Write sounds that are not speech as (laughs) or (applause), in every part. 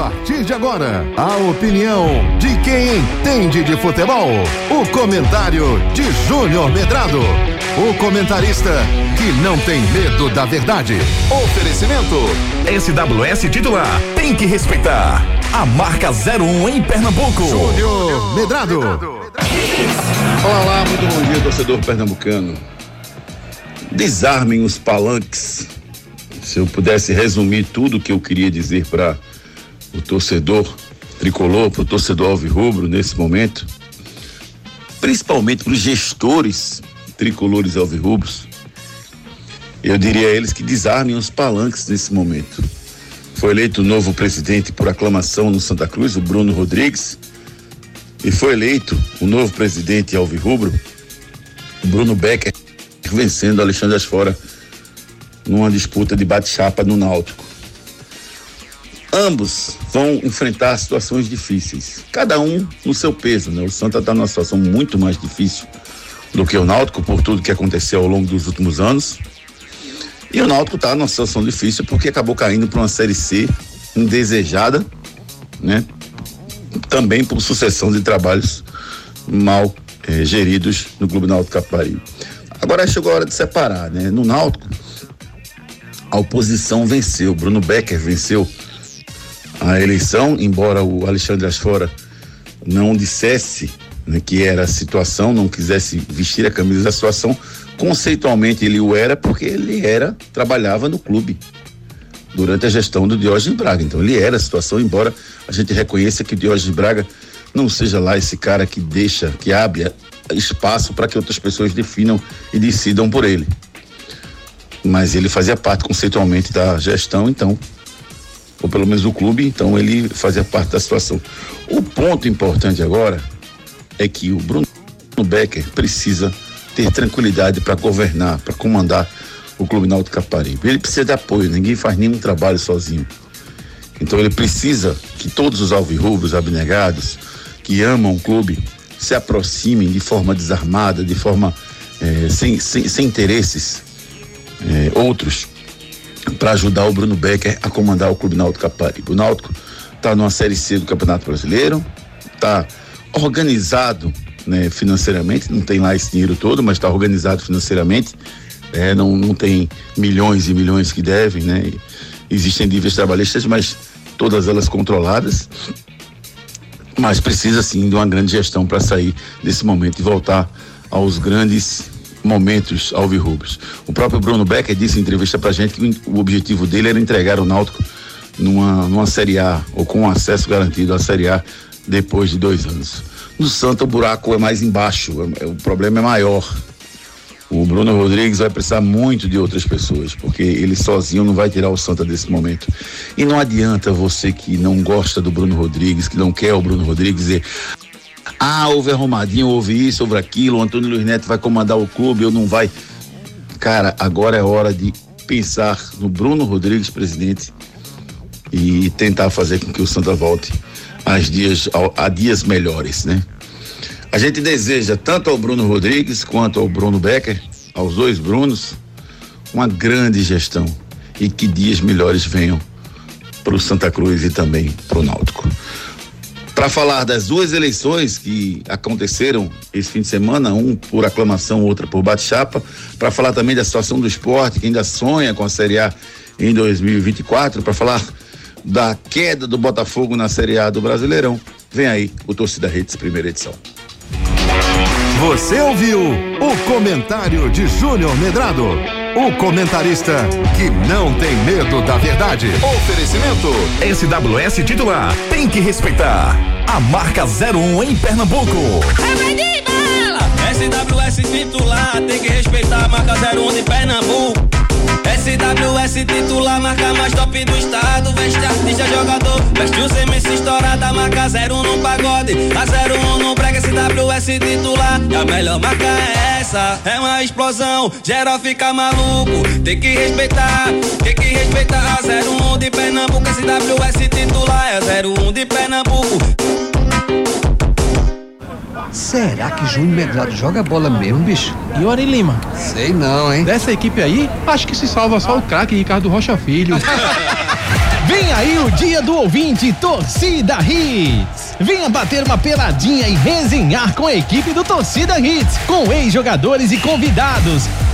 partir de agora, a opinião de quem entende de futebol. O comentário de Júnior Medrado. O comentarista que não tem medo da verdade. Oferecimento: SWS titular. Tem que respeitar. A marca 01 em Pernambuco. Júnior Medrado. Olá, muito bom dia, torcedor pernambucano. Desarmem os palanques. Se eu pudesse resumir tudo que eu queria dizer para o torcedor tricolor, para o torcedor alvirrubro nesse momento, principalmente para os gestores tricolores alvirrubros, eu diria a eles que desarmem os palanques nesse momento. Foi eleito o novo presidente por aclamação no Santa Cruz, o Bruno Rodrigues, e foi eleito o novo presidente alvirrubro, o Bruno Becker, vencendo Alexandre Asfora numa disputa de bate-chapa no Náutico. Ambos vão enfrentar situações difíceis, cada um no seu peso, né? O Santa está numa situação muito mais difícil do que o Náutico por tudo que aconteceu ao longo dos últimos anos. E o Náutico está numa situação difícil porque acabou caindo para uma série C indesejada, né? Também por sucessão de trabalhos mal eh, geridos no Clube Náutico Capari. Agora chegou a hora de separar, né? No Náutico, a oposição venceu. Bruno Becker venceu a eleição, embora o Alexandre Asfora não dissesse né, que era a situação, não quisesse vestir a camisa da situação, conceitualmente ele o era porque ele era, trabalhava no clube durante a gestão do Diógenes Braga. Então ele era a situação, embora a gente reconheça que o Diógenes Braga não seja lá esse cara que deixa, que abre espaço para que outras pessoas definam e decidam por ele mas ele fazia parte conceitualmente da gestão, então, ou pelo menos do clube, então ele fazia parte da situação. O ponto importante agora é que o Bruno Becker precisa ter tranquilidade para governar, para comandar o Clube Náutico Caparibe. Ele precisa de apoio, ninguém faz nenhum trabalho sozinho. Então ele precisa que todos os alvirrubros abnegados que amam o clube se aproximem de forma desarmada, de forma eh, sem, sem, sem interesses eh, outros para ajudar o Bruno Becker a comandar o Clube Náutico Caparibe. O Náutico está numa série C do Campeonato Brasileiro, está organizado né, financeiramente, não tem lá esse dinheiro todo, mas está organizado financeiramente, é, não, não tem milhões e milhões que devem, né? Existem dívidas trabalhistas, mas todas elas controladas. Mas precisa sim de uma grande gestão para sair desse momento e voltar aos grandes momentos alvirrubros. O próprio Bruno Becker disse em entrevista pra gente que o objetivo dele era entregar o Náutico numa, numa Série A, ou com acesso garantido à Série A depois de dois anos. No Santa o buraco é mais embaixo, é, é, o problema é maior. O Bruno Rodrigues vai precisar muito de outras pessoas, porque ele sozinho não vai tirar o Santa desse momento. E não adianta você que não gosta do Bruno Rodrigues, que não quer o Bruno Rodrigues, dizer: ah, houve arrumadinho, houve isso, houve aquilo, o Antônio Luiz Neto vai comandar o clube ou não vai. Cara, agora é hora de pensar no Bruno Rodrigues, presidente, e tentar fazer com que o Santa volte a dias, a, a dias melhores, né? A gente deseja tanto ao Bruno Rodrigues quanto ao Bruno Becker, aos dois Brunos, uma grande gestão e que dias melhores venham para o Santa Cruz e também para o Náutico para falar das duas eleições que aconteceram esse fim de semana, um por aclamação, outra por bate-chapa, para falar também da situação do esporte, que ainda sonha com a Série A em 2024, para falar da queda do Botafogo na Série A do Brasileirão. Vem aí o Torcida Redes, primeira edição. Você ouviu o comentário de Júnior Medrado, o comentarista que não tem medo da verdade. Oferecimento SWS titular, tem que respeitar. A marca 01 em Pernambuco. É SWS titular, tem que respeitar a marca 01 de Pernambuco. SWS titular, marca mais top do estado. Veste artista, jogador. Veste o CMC estourada, marca 01 no pagode. A 01 no brega, SWS titular. E a melhor marca é essa. É uma explosão, geral fica maluco. Tem que respeitar, tem que respeitar. A 01 de Pernambuco, SWS titular. É 01 de Pernambuco. Será que Júnior Medrado joga bola mesmo, bicho? E o Ari Lima? Sei não, hein? Dessa equipe aí, acho que se salva só o craque Ricardo Rocha Filho. (laughs) Vem aí o dia do ouvinte Torcida Hits. Venha bater uma peladinha e resenhar com a equipe do Torcida Hits, com ex-jogadores e convidados.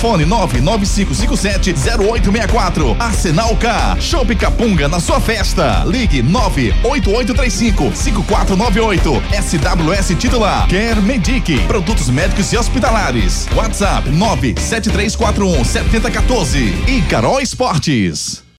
fone 995570864, Arsenal K, Shop Capunga na sua festa, ligue 98835 5498, SWS titular, Quer Medic, produtos médicos e hospitalares, WhatsApp 97341 7014 e Carol Esportes.